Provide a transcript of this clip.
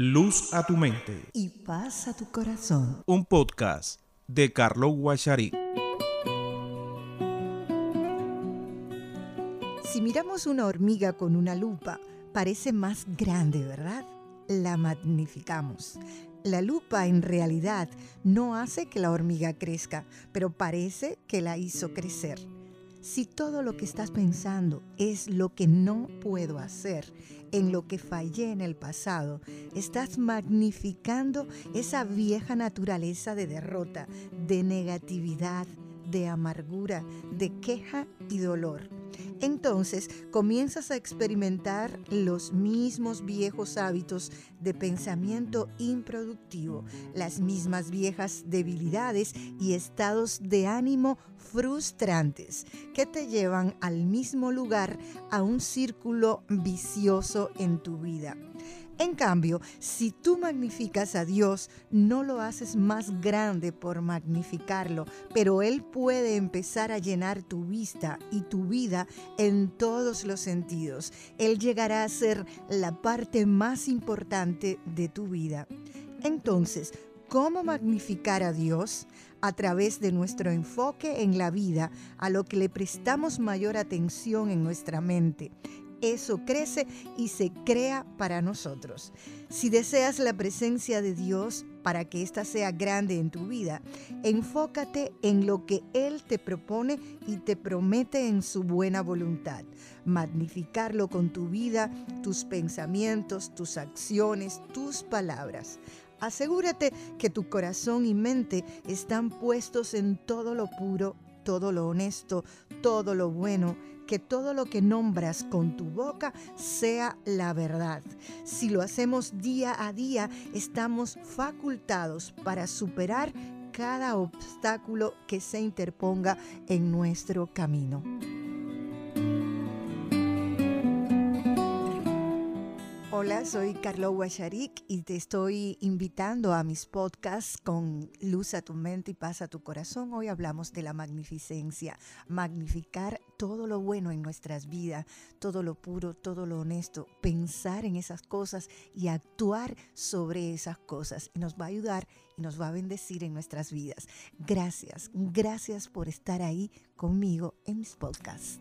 Luz a tu mente. Y paz a tu corazón. Un podcast de Carlos Guachari. Si miramos una hormiga con una lupa, parece más grande, ¿verdad? La magnificamos. La lupa en realidad no hace que la hormiga crezca, pero parece que la hizo crecer. Si todo lo que estás pensando es lo que no puedo hacer, en lo que fallé en el pasado, estás magnificando esa vieja naturaleza de derrota, de negatividad, de amargura, de queja y dolor entonces comienzas a experimentar los mismos viejos hábitos de pensamiento improductivo, las mismas viejas debilidades y estados de ánimo frustrantes que te llevan al mismo lugar a un círculo vicioso en tu vida. En cambio, si tú magnificas a Dios, no lo haces más grande por magnificarlo, pero Él puede empezar a llenar tu vista y tu vida en todos los sentidos. Él llegará a ser la parte más importante de tu vida. Entonces, ¿cómo magnificar a Dios? A través de nuestro enfoque en la vida, a lo que le prestamos mayor atención en nuestra mente eso crece y se crea para nosotros. Si deseas la presencia de Dios para que ésta sea grande en tu vida, enfócate en lo que Él te propone y te promete en su buena voluntad. Magnificarlo con tu vida, tus pensamientos, tus acciones, tus palabras. Asegúrate que tu corazón y mente están puestos en todo lo puro, todo lo honesto, todo lo bueno que todo lo que nombras con tu boca sea la verdad. Si lo hacemos día a día, estamos facultados para superar cada obstáculo que se interponga en nuestro camino. Hola, soy Carlo Guacharik y te estoy invitando a mis podcasts con Luz a tu mente y paz a tu corazón. Hoy hablamos de la magnificencia, magnificar todo lo bueno en nuestras vidas, todo lo puro, todo lo honesto, pensar en esas cosas y actuar sobre esas cosas. Y nos va a ayudar y nos va a bendecir en nuestras vidas. Gracias, gracias por estar ahí conmigo en mis podcasts.